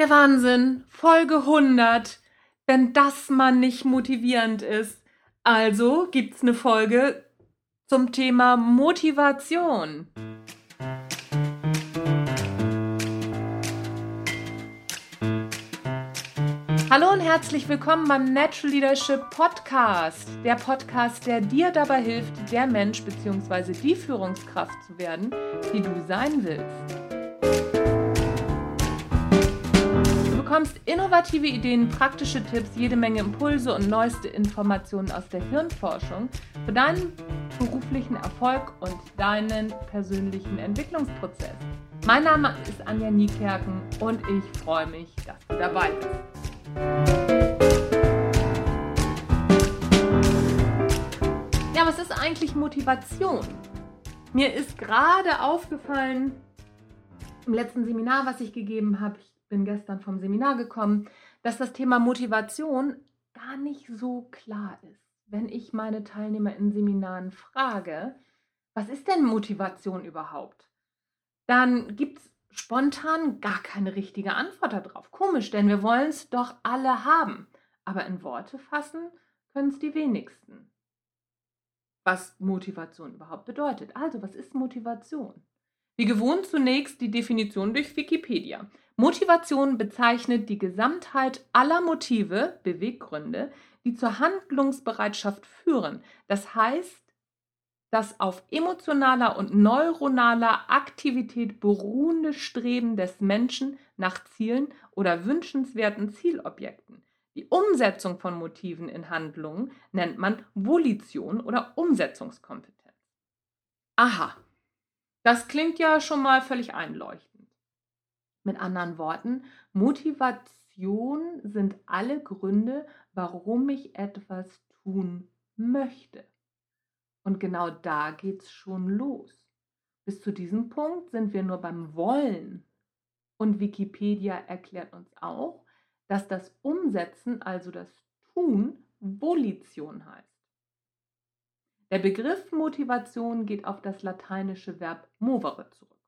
Der Wahnsinn, Folge 100, wenn das mal nicht motivierend ist. Also gibt's eine Folge zum Thema Motivation. Hallo und herzlich willkommen beim Natural Leadership Podcast. Der Podcast, der dir dabei hilft, der Mensch bzw. die Führungskraft zu werden, die du sein willst bekommst innovative Ideen, praktische Tipps, jede Menge Impulse und neueste Informationen aus der Hirnforschung für deinen beruflichen Erfolg und deinen persönlichen Entwicklungsprozess. Mein Name ist Anja Niekerken und ich freue mich, dass du dabei bist. Ja, was ist eigentlich Motivation? Mir ist gerade aufgefallen, im letzten Seminar, was ich gegeben habe, bin gestern vom Seminar gekommen, dass das Thema Motivation gar nicht so klar ist. Wenn ich meine Teilnehmer in Seminaren frage, was ist denn Motivation überhaupt? Dann gibt es spontan gar keine richtige Antwort darauf. Komisch, denn wir wollen es doch alle haben. Aber in Worte fassen können es die wenigsten. Was Motivation überhaupt bedeutet. Also, was ist Motivation? Wie gewohnt zunächst die Definition durch Wikipedia. Motivation bezeichnet die Gesamtheit aller Motive, Beweggründe, die zur Handlungsbereitschaft führen. Das heißt, das auf emotionaler und neuronaler Aktivität beruhende Streben des Menschen nach Zielen oder wünschenswerten Zielobjekten. Die Umsetzung von Motiven in Handlungen nennt man Volition oder Umsetzungskompetenz. Aha, das klingt ja schon mal völlig einleuchtend. Mit anderen Worten, Motivation sind alle Gründe, warum ich etwas tun möchte. Und genau da geht es schon los. Bis zu diesem Punkt sind wir nur beim Wollen. Und Wikipedia erklärt uns auch, dass das Umsetzen, also das Tun, Volition heißt. Der Begriff Motivation geht auf das lateinische Verb movere zurück.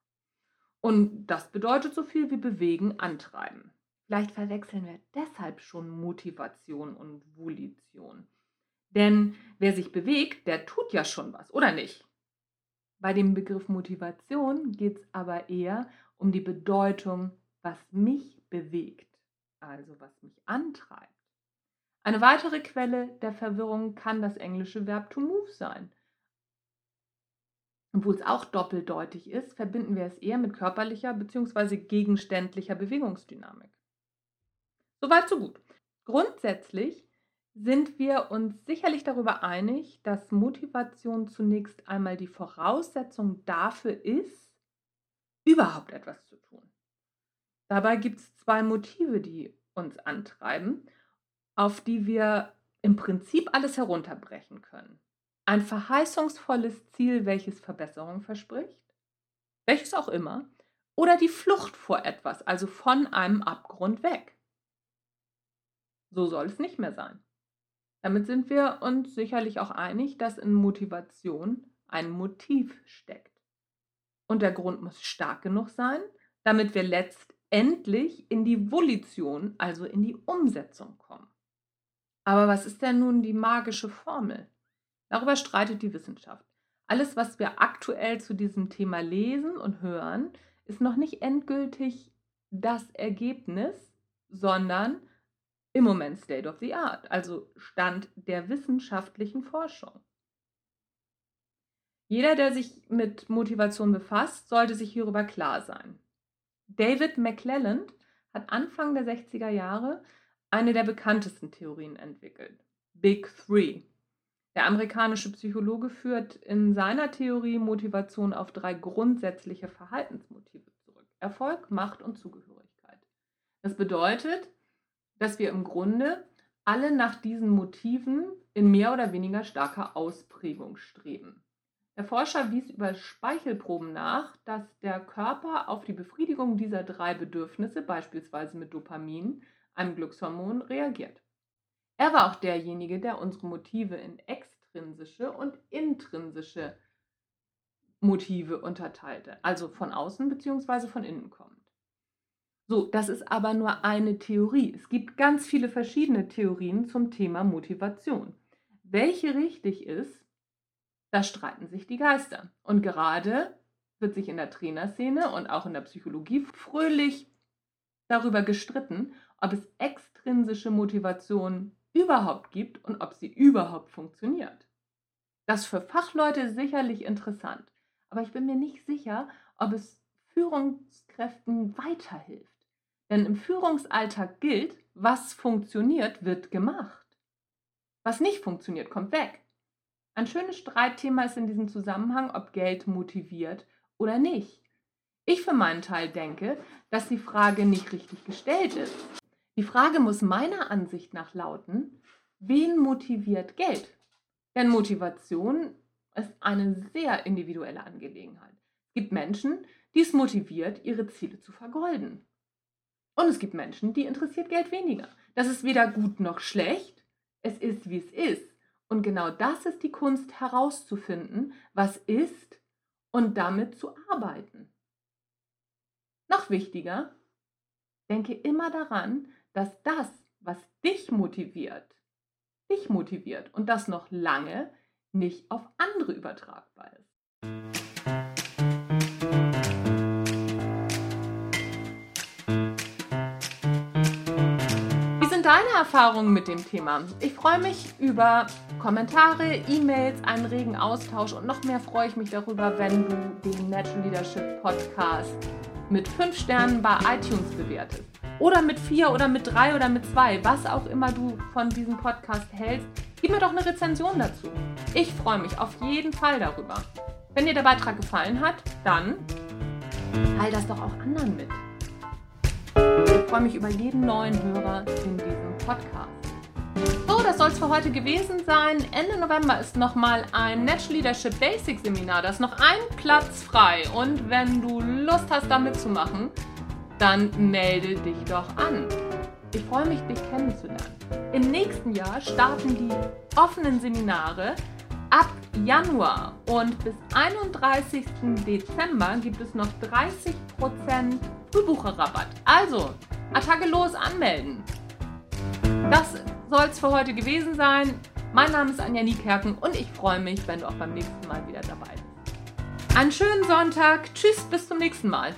Und das bedeutet so viel wie bewegen, antreiben. Vielleicht verwechseln wir deshalb schon Motivation und Volition. Denn wer sich bewegt, der tut ja schon was, oder nicht? Bei dem Begriff Motivation geht es aber eher um die Bedeutung, was mich bewegt, also was mich antreibt. Eine weitere Quelle der Verwirrung kann das englische Verb to move sein. Obwohl es auch doppeldeutig ist, verbinden wir es eher mit körperlicher bzw. gegenständlicher Bewegungsdynamik. Soweit, so gut. Grundsätzlich sind wir uns sicherlich darüber einig, dass Motivation zunächst einmal die Voraussetzung dafür ist, überhaupt etwas zu tun. Dabei gibt es zwei Motive, die uns antreiben, auf die wir im Prinzip alles herunterbrechen können. Ein verheißungsvolles Ziel, welches Verbesserung verspricht, welches auch immer, oder die Flucht vor etwas, also von einem Abgrund weg. So soll es nicht mehr sein. Damit sind wir uns sicherlich auch einig, dass in Motivation ein Motiv steckt. Und der Grund muss stark genug sein, damit wir letztendlich in die Volition, also in die Umsetzung kommen. Aber was ist denn nun die magische Formel? Darüber streitet die Wissenschaft. Alles, was wir aktuell zu diesem Thema lesen und hören, ist noch nicht endgültig das Ergebnis, sondern im Moment State of the Art, also Stand der wissenschaftlichen Forschung. Jeder, der sich mit Motivation befasst, sollte sich hierüber klar sein. David McClelland hat Anfang der 60er Jahre eine der bekanntesten Theorien entwickelt, Big Three. Der amerikanische Psychologe führt in seiner Theorie Motivation auf drei grundsätzliche Verhaltensmotive zurück. Erfolg, Macht und Zugehörigkeit. Das bedeutet, dass wir im Grunde alle nach diesen Motiven in mehr oder weniger starker Ausprägung streben. Der Forscher wies über Speichelproben nach, dass der Körper auf die Befriedigung dieser drei Bedürfnisse, beispielsweise mit Dopamin, einem Glückshormon, reagiert. Er war auch derjenige, der unsere Motive in extrinsische und intrinsische Motive unterteilte, also von außen bzw. von innen kommt. So, das ist aber nur eine Theorie. Es gibt ganz viele verschiedene Theorien zum Thema Motivation. Welche richtig ist, da streiten sich die Geister. Und gerade wird sich in der Trainerszene und auch in der Psychologie fröhlich darüber gestritten, ob es extrinsische Motivation überhaupt gibt und ob sie überhaupt funktioniert. Das ist für Fachleute sicherlich interessant, aber ich bin mir nicht sicher, ob es Führungskräften weiterhilft. Denn im Führungsalltag gilt, was funktioniert, wird gemacht. Was nicht funktioniert, kommt weg. Ein schönes Streitthema ist in diesem Zusammenhang, ob Geld motiviert oder nicht. Ich für meinen Teil denke, dass die Frage nicht richtig gestellt ist. Die Frage muss meiner Ansicht nach lauten, wen motiviert Geld? Denn Motivation ist eine sehr individuelle Angelegenheit. Es gibt Menschen, die es motiviert, ihre Ziele zu vergolden. Und es gibt Menschen, die interessiert Geld weniger. Das ist weder gut noch schlecht. Es ist, wie es ist. Und genau das ist die Kunst herauszufinden, was ist und damit zu arbeiten. Noch wichtiger, denke immer daran, dass das, was dich motiviert, dich motiviert und das noch lange nicht auf andere übertragbar ist. Wie sind deine Erfahrungen mit dem Thema? Ich freue mich über Kommentare, E-Mails, einen regen Austausch und noch mehr freue ich mich darüber, wenn du den Natural Leadership Podcast mit 5 Sternen bei iTunes bewertest. Oder mit 4 oder mit 3 oder mit 2, was auch immer du von diesem Podcast hältst. Gib mir doch eine Rezension dazu. Ich freue mich auf jeden Fall darüber. Wenn dir der Beitrag gefallen hat, dann teile das doch auch anderen mit. Ich freue mich über jeden neuen Hörer in diesem Podcast. Das soll es für heute gewesen sein. Ende November ist nochmal ein Natural Leadership Basic Seminar. Da ist noch ein Platz frei. Und wenn du Lust hast, da mitzumachen, dann melde dich doch an. Ich freue mich, dich kennenzulernen. Im nächsten Jahr starten die offenen Seminare ab Januar und bis 31. Dezember gibt es noch 30% Frühbucherrabatt. Also, Attacke los anmelden. Das soll es für heute gewesen sein. Mein Name ist Anja Niekerken und ich freue mich, wenn du auch beim nächsten Mal wieder dabei bist. Einen schönen Sonntag. Tschüss, bis zum nächsten Mal.